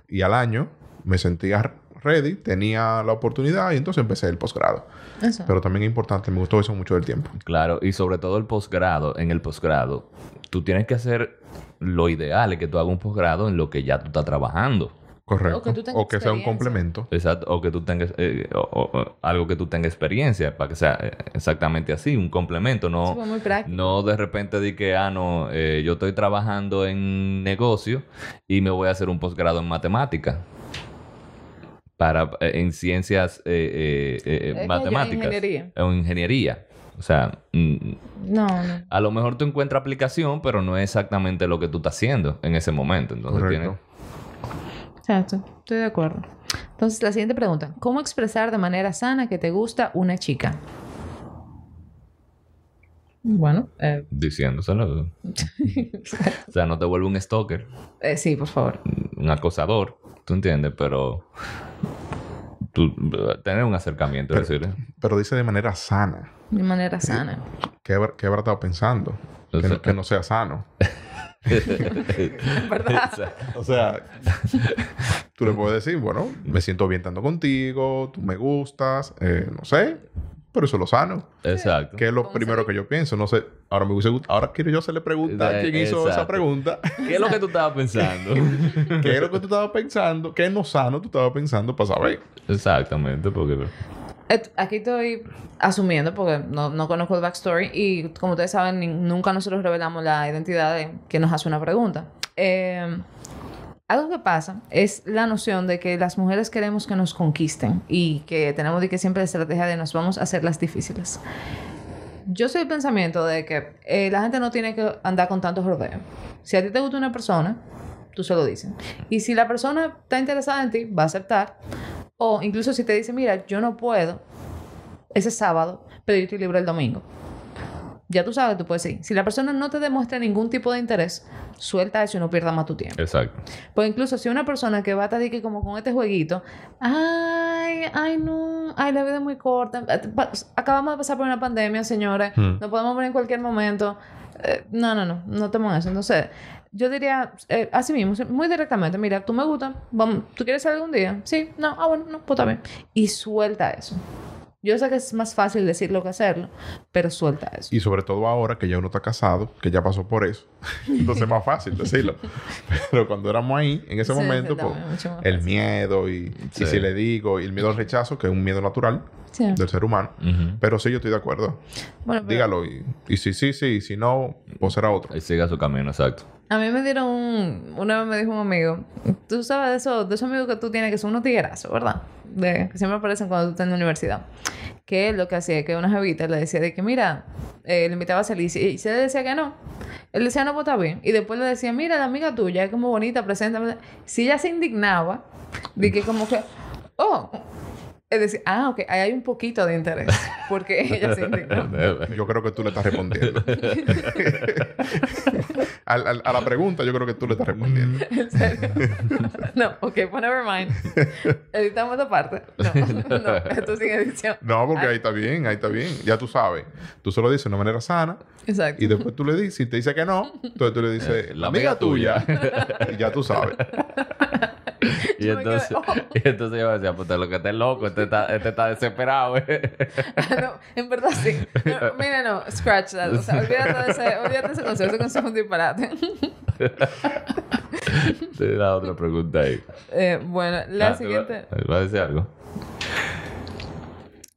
Y al año me sentía ready, tenía la oportunidad y entonces empecé el posgrado. Eso. Pero también es importante, me gustó eso mucho del tiempo. Claro, y sobre todo el posgrado, en el posgrado, tú tienes que hacer lo ideal es que tú hagas un posgrado en lo que ya tú estás trabajando. Correcto. O que tú tengas O que sea un complemento. Exacto, o que tú tengas eh, o- o- o algo que tú tengas experiencia para que sea eh, exactamente así, un complemento, no Eso fue muy práctico. no de repente di que ah no, eh, yo estoy trabajando en negocio y me voy a hacer un posgrado en matemática para eh, en ciencias eh, eh, eh, matemáticas ingeniería. o ingeniería, o sea, mm, No, no. a lo mejor tú encuentras aplicación, pero no es exactamente lo que tú estás haciendo en ese momento. Entonces tienes- Exacto, estoy de acuerdo. Entonces, la siguiente pregunta. ¿Cómo expresar de manera sana que te gusta una chica? Bueno, eh, diciéndoselo. [laughs] o sea, no te vuelve un stalker, eh, sí, por favor. un acosador, ¿tú entiendes? Pero tú, tener un acercamiento, es decir, Pero dice de manera sana. De manera sana. ¿Qué, habrá- qué habrá estado pensando? Que no, que no sea sano. [laughs] [laughs] ¿Verdad? O sea, tú le puedes decir, bueno, me siento bien estando contigo, tú me gustas, eh, no sé, pero eso es lo sano. Exacto. Que es lo ¿Cómo primero que yo pienso. No sé, ahora me hubiese gust- ahora quiero yo hacerle pregunta a quién hizo esa pregunta. ¿Qué es lo que tú estabas pensando? [laughs] ¿Qué es lo que tú estabas pensando? ¿Qué no sano tú estabas pensando para saber? Exactamente, porque Aquí estoy asumiendo porque no, no conozco el backstory y como ustedes saben, nunca nosotros revelamos la identidad de quien nos hace una pregunta. Eh, algo que pasa es la noción de que las mujeres queremos que nos conquisten y que tenemos de que siempre la estrategia de nos vamos a hacer las difíciles. Yo soy el pensamiento de que eh, la gente no tiene que andar con tantos rodeos. Si a ti te gusta una persona, tú se lo dices. Y si la persona está interesada en ti, va a aceptar. O incluso si te dice, mira, yo no puedo ese sábado, pero yo estoy libre el domingo. Ya tú sabes, tú puedes ir. Si la persona no te demuestra ningún tipo de interés, suelta eso y no pierdas más tu tiempo. exacto. Pues incluso si una persona que va a estar como con este jueguito, ay, ay no, ay la vida es muy corta, Eh, acabamos de pasar por una pandemia, señores, Hmm. nos podemos ver en cualquier momento. Eh, no, no, no, no tomo eso. Entonces, yo diría eh, así mismo, muy directamente, mira, tú me gusta, vamos, ¿tú quieres salir algún día? Sí, no, ah, bueno, no, pues bien. Y suelta eso. Yo sé que es más fácil decirlo que hacerlo, pero suelta eso. Y sobre todo ahora que ya uno está casado, que ya pasó por eso. [laughs] Entonces es más fácil decirlo. Pero cuando éramos ahí, en ese Sí, momento, pues, también, el miedo y, Sí. y si le digo, y el miedo al rechazo, que es un miedo natural Sí. del ser humano. Pero sí, yo estoy de acuerdo. Bueno, pero- Dígalo. Y, y si sí, sí, y si no, pues será otro. Y siga su camino, exacto. A mí me dieron un... Una vez me dijo un amigo... Tú sabes de esos, de esos amigos que tú tienes que son unos tiguerazos, ¿verdad? De, que siempre aparecen cuando tú estás en la universidad. Que él lo que hacía es que una jevita le decía de que, mira... eh, le invitaba a salir y si- y si él decía que no. Él decía, no, pues está bien. Y después le decía, mira, la amiga tuya es como bonita, presenta. Si ella se indignaba, de que como que... Oh... Es decir, ah, ok, ahí hay un poquito de interés. [laughs] Porque ella se indignó. [laughs] Yo creo que tú le estás respondiendo. [laughs] A la pregunta, yo creo que tú le estás respondiendo. ¿En serio? no, ok, pues never mind. Editamos esta parte. No, no, esto sin edición. No, porque ahí está bien, ahí está bien. Ya tú sabes. Tú se lo dices de una manera sana. Exacto. Y después tú le dices, si te dice que no, entonces tú le dices, La la amiga amiga tuya. y ya tú sabes. [laughs] Y Yo entonces, oh. [laughs] y entonces yo decía, pues lo que esté loco, este está, este está desesperado. ¿eh? Ah, no, en verdad sí. No, [laughs] mira, no, scratch that. O sea, olvídate de ese, olvídate de ese consejo. Ese consejo es un disparate. Te da otra pregunta ahí. Eh, bueno, la Ah, ¿te siguiente. va- ¿Va a decir algo?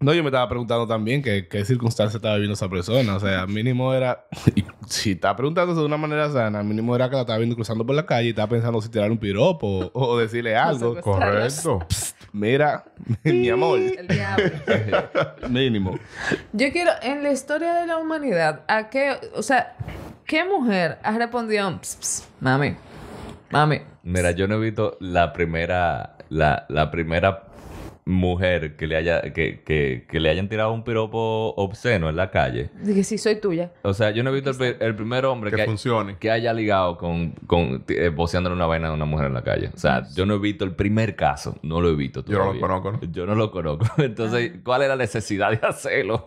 No, yo me estaba preguntando también que- qué circunstancia estaba viviendo esa persona. O sea, mínimo era... [laughs] si está preguntándose de una manera sana, mínimo era que la estaba viendo cruzando por la calle y estaba pensando si tirar un piropo o, o decirle algo. Correcto. Mira, [laughs] mi amor, El diablo. [laughs] mínimo. Yo quiero, en la historia de la humanidad, ¿a qué, o sea, qué mujer ha respondido, "Ps, ps, mami, mami? Mira, yo no he visto la primera, la, la primera mujer que le haya, que, que, que le hayan tirado un piropo obsceno en la calle. Dije, sí, soy tuya. O sea, yo no he visto el, pri- el primer hombre Que que, funcione. que haya ligado con, con eh, voceándole una vaina de una mujer en la calle. O sea, yo no he visto el primer caso. No lo he visto Yo no lo conozco, ¿no? Yo no lo conozco. [laughs] Entonces, ¿cuál es la necesidad de hacerlo?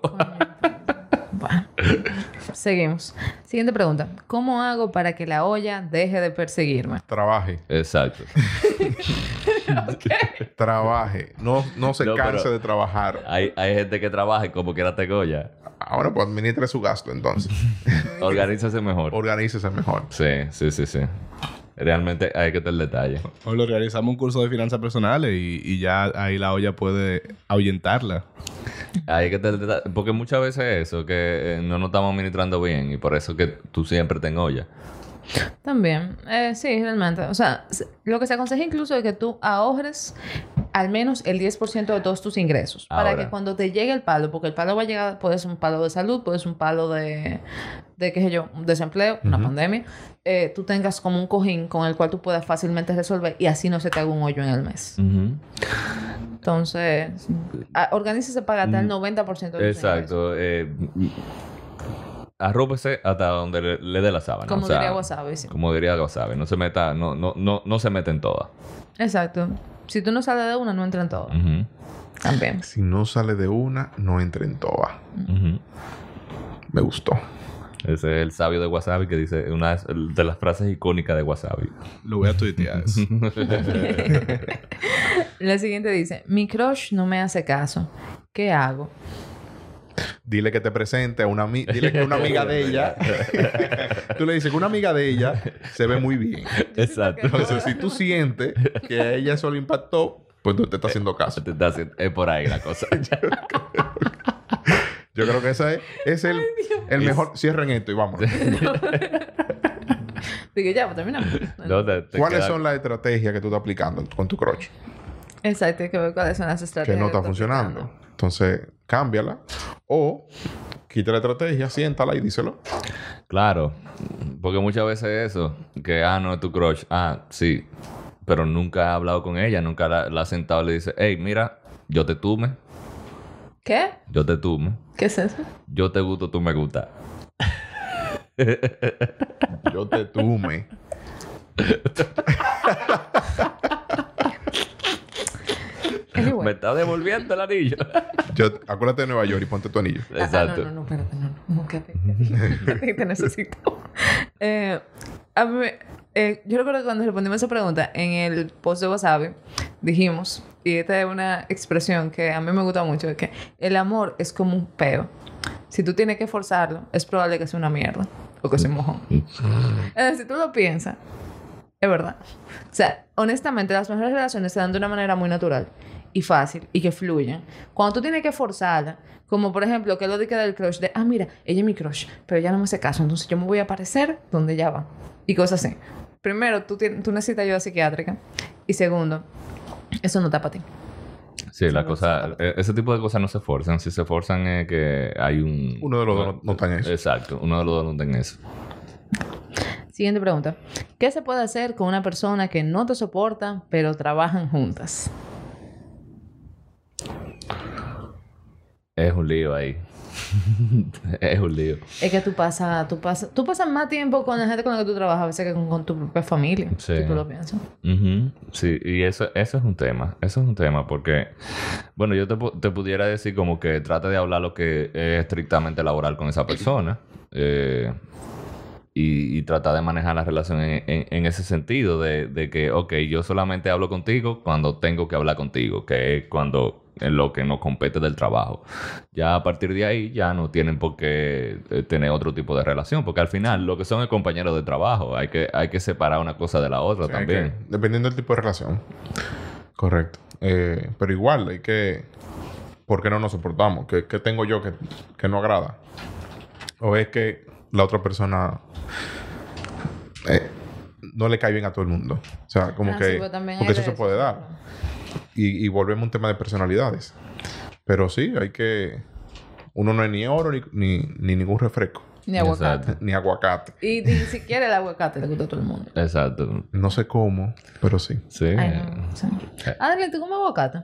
Bueno, seguimos. Siguiente pregunta. ¿Cómo hago para que la olla deje de perseguirme? Trabaje. Exacto. [laughs] [laughs] Trabaje. No, no se No, canse de trabajar. Hay, hay gente que trabaja y como quiera te goya. Ahora pues administre su gasto entonces. [laughs] Organízase mejor. Organícese mejor. Sí, sí, sí, sí. Realmente hay que tener detalle. O lo realizamos un curso de finanzas personales y, y ya ahí la olla puede ahuyentarla. Hay que tener detalle. Porque muchas veces eso, que eh, no nos estamos administrando bien y por eso que tú siempre te olla. También, eh, sí, realmente. O sea, lo que se aconseja incluso es que tú ahorres al menos el 10% de todos tus ingresos. Para Ahora. que cuando te llegue el palo, porque el palo va a llegar, puede ser un palo de salud, puede ser un palo de, de qué sé yo, un desempleo, una pandemia, eh, tú tengas como un cojín con el cual tú puedas fácilmente resolver y así no se te haga un hoyo en el mes. Entonces, a- organícese para gastar el 90% de tus ingresos. Exacto. Eh, arrópese hasta donde le, le dé la sábana. Como o sea, diría Wasabi, sí. Como diría Wasabi. No se meta, no, no, no, no se meten todas. Exacto. Si tú no sales de una, no entra en. Ujú, También. Si no sale de una, no entre en ujú. Me gustó. Ese es el sabio de Wasabi que dice una de las frases icónicas de Wasabi. Lo voy a tuitear. eso. [laughs] La siguiente dice, mi crush no me hace caso. ¿Qué hago? Dile que te presente a una amiga. [laughs] Dile que una amiga de ella. [laughs] tú le dices que una amiga de ella se ve muy bien. [laughs] Exacto. Entonces, si tú sientes que a ella eso le impactó, pues tú te estás haciendo caso. Te haciendo- Es por ahí la cosa. Yo creo que ese es, es el, el mejor. Cierren esto y vámonos. Digo, ya, pues terminamos. No, te- te ¿Cuáles queda- son las estrategias que tú estás aplicando con tu crush? Exacto, hay que ver cuáles son las Que estrategias. no está funcionando. aplicando. Entonces, cámbiala. O quita la estrategia, siéntala y díselo. Claro, porque muchas veces eso, que ah, no es tu crush, ah, sí, pero nunca ha hablado con ella, nunca la, la ha sentado y le dice, hey, mira, yo te tume, ¿Qué? yo te tume, ¿Qué es eso? yo te gusto, tú me gustas. Yo te tume. [laughs] Anyway. [laughs] Me está devolviendo el anillo. [laughs] Yo, acuérdate de Nueva York y ponte tu anillo. [laughs] Ah, Exacto. no, no, no, espérate, no, no, no, quédate. te necesito. Eh, a mí, eh, yo recuerdo que cuando respondimos esa pregunta en el post de Wasabi, dijimos, y esta es una expresión que a mí me gusta mucho, es que el amor es como un peo. Si tú tienes que forzarlo, es probable que sea una mierda o que sea un mojón. Eh, si tú lo piensas, es verdad. O sea, honestamente, las mejores relaciones se dan de una manera muy natural y fácil y que fluyen. Cuando tú tienes que forzarla, como por ejemplo, que lo de que del crush, de, ah, mira, ella es mi crush, pero ella no me hace caso, entonces yo me voy a aparecer donde ella va. Y cosas así. Primero, tú, tú necesitas ayuda psiquiátrica. Y segundo, eso no está para ti. Sí, la cosa, e- ese tipo de cosas no se forzan. Si se forzan es que hay un... Uno de los dos no- no está en eso. Exacto, uno de los dos no está en eso. Siguiente pregunta. ¿Qué se puede hacer con una persona que no te soporta, pero trabajan juntas? Es un lío ahí. [laughs] es un lío. Es que tú pasas, tú pasas, tú pasas más tiempo con la gente con la que tú trabajas a veces que con, con tu propia familia. Sí. Si tú lo piensas. Sí, y eso, eso es un tema. Eso es un tema porque, bueno, yo te, te pudiera decir como que trata de hablar lo que es estrictamente laboral con esa persona. eh, y, y trata de manejar la relación en, en- en ese sentido de, de que, ok, yo solamente hablo contigo cuando tengo que hablar contigo, que es cuando en lo que nos compete del trabajo. Ya a partir de ahí ya no tienen por qué eh, tener otro tipo de relación, porque al final lo que son es compañeros de trabajo, hay que, hay que separar una cosa de la otra también. que dependiendo del tipo de relación. Correcto. Eh, pero igual, hay que. ¿Por qué no nos soportamos? ¿Qué, qué tengo yo que, que no agrada? ¿O es que la otra persona eh, no le cae bien a todo el mundo? O sea, como Ah, que. sí, hay porque eso se puede dar. Y, y volvemos a un tema de personalidades. Pero sí, hay que... Uno no es ni oro ni, ni, ni ningún refresco. Ni aguacate. Exacto. Ni aguacate. Y ni siquiera el aguacate le gusta a todo el mundo. Exacto. No sé cómo, pero sí. Sí. Ay, no. sí. Adrián, ¿tú comes aguacate?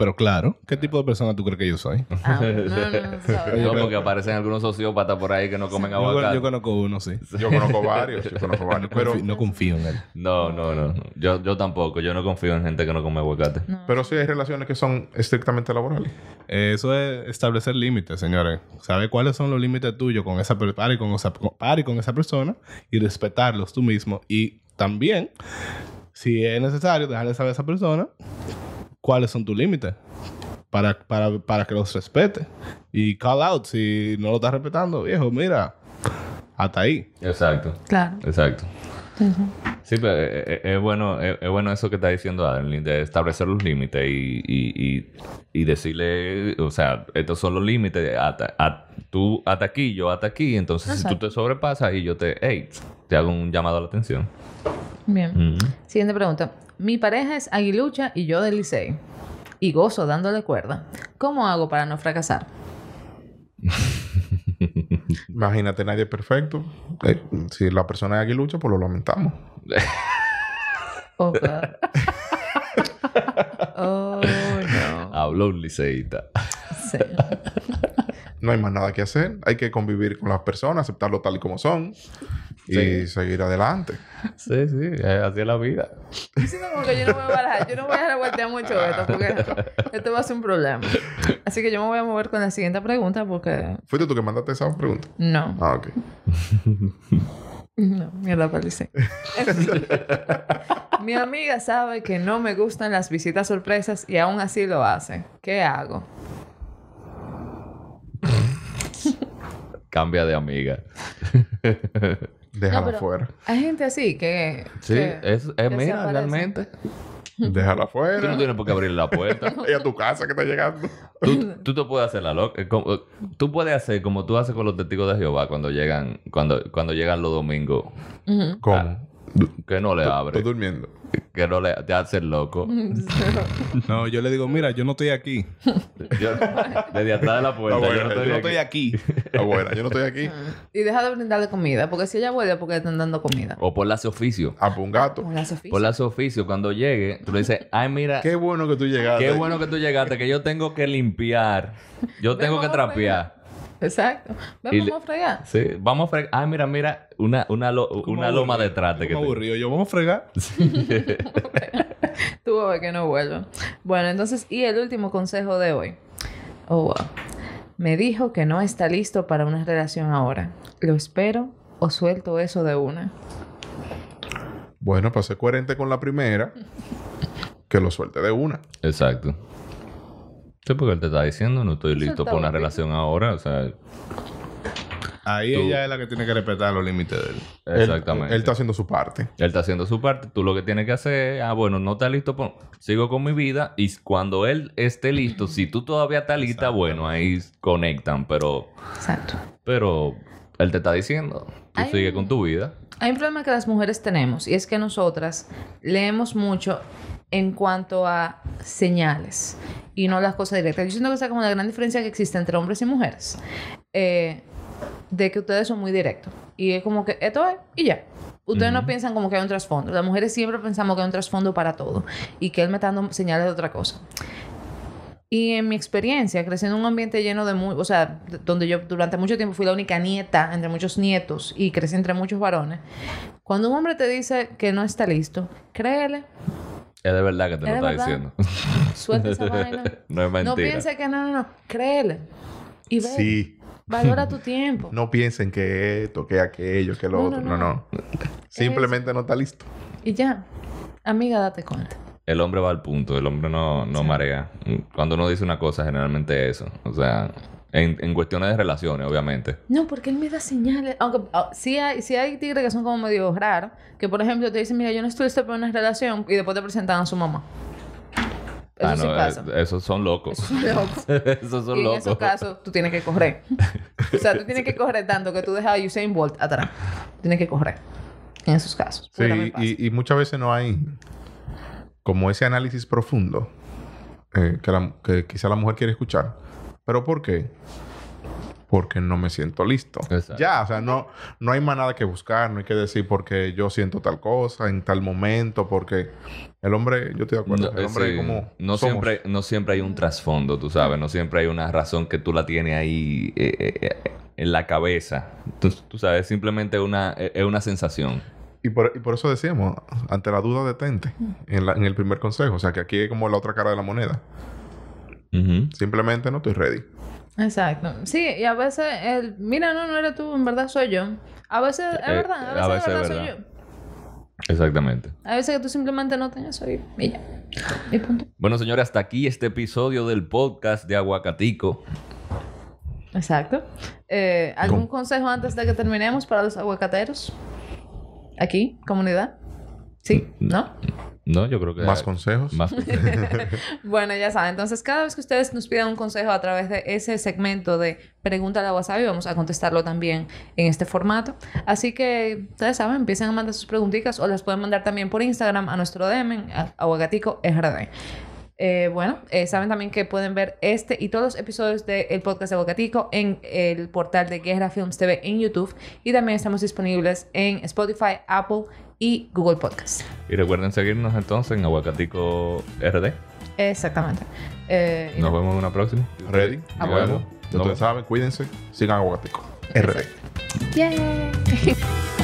Pero claro, ¿qué tipo de persona tú crees que yo soy? Ah, no, no, no, porque aparecen algunos sociópatas por ahí que no comen [laughs] aguacate. yo conozco uno, sí. Yo conozco varios, yo conozco varios. Pero no confío en él. No, no, no. Yo, yo tampoco. Yo no confío en gente que no come aguacate. pero sí hay relaciones que son estrictamente laborales. Eso es establecer límites, señores. Saber cuáles son los límites tuyos con esa para y con esa, para y con esa persona y respetarlos tú mismo. Y también, si es necesario, dejarle saber a esa persona cuáles son tus límites para, para, para que los respete. Y call out si no lo estás respetando, viejo, mira, hasta ahí. Exacto. Claro. Exacto. Sí, pero es, es- es bueno, es, es bueno eso que está diciendo Adeline, de establecer los límites y, y, y, y decirle, o sea, estos son los límites, hasta, a- tú hasta aquí, yo hasta aquí, entonces si tú te sobrepasas y yo te, hey, te hago un llamado a la atención. Bien. Siguiente pregunta. Mi pareja es aguilucha y yo del. Y gozo dándole cuerda. ¿Cómo hago para no fracasar? [laughs] Imagínate, nadie es perfecto. Eh, si la persona es aguilucha, pues lo lamentamos. [laughs] Oh, [laughs] oh, no. Habló un liceísta. Sí. No hay más nada que hacer. Hay que convivir con las personas, aceptarlo tal y como son y Sí. seguir adelante. Sí, sí, es así es la vida. Diciendo como que yo no voy a barajar, yo no voy a revoltear mucho esto porque esto va a ser un problema. Así que yo me voy a mover con la siguiente pregunta porque ¿Fuiste tú que mandaste esa pregunta? no, Ah, ok. no, mierda palicé. [laughs] Mi amiga sabe que no me gustan las visitas sorpresas y aún así lo hace. ¿Qué hago? [laughs] Cambia de amiga. [laughs] Déjala No, fuera. Hay gente así que. Sí, que- es, es que mira, realmente. Déjala Tú no fuera. tienes por qué abrirle la puerta. [laughs] Y a tu casa que está llegando. tú, tú te puedes hacer la loca. eh, como- Tú puedes hacer como tú haces con los testigos de Jehová cuando llegan, cuando, cuando llegan los domingos. Ujú. ¿Cómo? [laughs] Que no le Estoy abre. durmiendo. Que no le te hace el loco. [laughs] No, yo le digo, mira, yo no estoy aquí. Yo, desde atrás de la puerta. Ah, yo no estoy Yo no aquí. estoy aquí. [laughs] Abuela, yo no estoy aquí. Y deja de brindarle comida, porque si ella vuelve, porque le están dando comida. O por las oficio. A por un gato. Con la Sofía. Por las oficio, cuando llegue, tú le dices, ay, mira, Qué bueno que tú llegaste. qué bueno que tú llegaste, que yo tengo que limpiar. Yo tengo que trapear. Exacto. Y vamos le- a fregar. Sí, vamos a fregar. Ay, mira, mira, una, una, lo- una loma de trate que aburrido. Yo, vamos a fregar. [laughs] [laughs] Tú vas a ver que no vuelva. Bueno, entonces, y el último consejo de hoy. Oh, wow. Me dijo que no está listo para una relación ahora. ¿Lo espero o suelto eso de una? Bueno, para ser coherente con la primera, que lo suelte de una. Exacto. Sí, porque él te está diciendo, no estoy listo para una relación ahora. O sea, Ahí Tú- ella es la que tiene que respetar los límites de él. Él- exactamente. Él, está haciendo su parte. Él está haciendo su parte. Tú lo que tienes que hacer es, ah, bueno, no está listo, pues, sigo con mi vida. Y cuando él esté listo, si tú todavía estás lista, bueno, ahí conectan. Pero, Exacto. pero él te está diciendo, tú Ay. sigue con tu vida. Hay un problema que las mujeres tenemos y es que nosotras leemos mucho en cuanto a señales y no las cosas directas. Yo siento que esa es como la gran diferencia que existe entre hombres y mujeres. Eh, de que ustedes son muy directos. Y es como que esto es y ya. Ustedes no piensan como que hay un trasfondo. Las mujeres siempre pensamos que hay un trasfondo para todo y que él me está dando señales de otra cosa. Y en mi experiencia, creciendo en un ambiente lleno de... Muy, o sea, donde yo durante mucho tiempo fui la única nieta entre muchos nietos y crecí entre muchos varones. Cuando un hombre te dice que no está listo, créele, Es de verdad que te lo está verdad. diciendo. suelta esa [laughs] vaina. no es mentira. No pienses que no, no, no. Créele. Y ve. Sí. Valora tu [laughs] tiempo. No piensen que esto, que aquello, que lo No, otro. no, No, no. no. Simplemente no está listo. Y ya. Amiga, date cuenta. El hombre va al punto, el hombre no, no marea. Cuando uno dice una cosa, generalmente es eso. O sea, en, en cuestiones de relaciones, obviamente. No, porque él me da señales. Aunque ah, sí, hay, sí hay tigres que son como medio raros. Que, por ejemplo, te dicen, mira, yo no estoy para una relación. Y después te presentan a su mamá. Eso Ah, sí no, pasa. eh, esos son locos. esos son [laughs] y en locos. esos casos, tú tienes que correr. o sea, tú tienes que [laughs] correr tanto que tú dejas a Usain Bolt atrás. Tienes que correr. En esos casos. Sí, y, y muchas veces no hay... como ese análisis profundo eh, que, la- que quizá la mujer quiere escuchar. ¿Pero por qué? Porque no me siento listo. Exacto. Ya, o sea, no, no hay más nada que buscar, no hay que decir porque yo siento tal cosa en tal momento, porque el hombre, yo estoy de acuerdo, No, el hombre sí. como no somos. siempre no siempre hay un trasfondo tú sabes no siempre hay una razón que tú la tienes ahí eh, eh, en la cabeza tú, tú sabes simplemente una es una sensación Y por, y por eso decíamos, ante la duda detente, en, la- en el primer consejo. O sea, que aquí es como la otra cara de la moneda. Simplemente no estoy ready. Exacto. Sí, y a veces el, mira, no, no eres tú, en verdad soy yo. A veces es Eh, verdad, a a veces, veces de es verdad soy verdad. yo. exactamente A veces que tú simplemente no tengas eso y, y ya. Y punto. bueno señores hasta aquí este episodio del podcast de Aguacatico Exacto. Eh, ¿Algún ¿Cómo? consejo antes de que terminemos para los aguacateros? Aquí, comunidad. ¿Sí? ¿No? no yo creo que Más consejos. más [laughs] Bueno, ya saben. Entonces, cada vez que ustedes nos pidan un consejo a través de ese segmento de Pregúntale a Wasabi, vamos a contestarlo también en este formato. Así que, ustedes saben, empiecen a mandar sus preguntitas o las pueden mandar también por Instagram a nuestro DM, a Aguacatico RD. Eh, bueno, eh, saben también que pueden ver este y todos los episodios del podcast de Aguacatico en el portal de Guerra Films TV en YouTube y también estamos disponibles en Spotify, Apple y Google Podcast. y recuerden seguirnos entonces en Aguacatico RD Exactamente. Eh, nos vemos en una próxima Ready. Nos bueno. vemos. Ustedes saben, cuídense. Sigan aguacatico. RD. Yay. [laughs]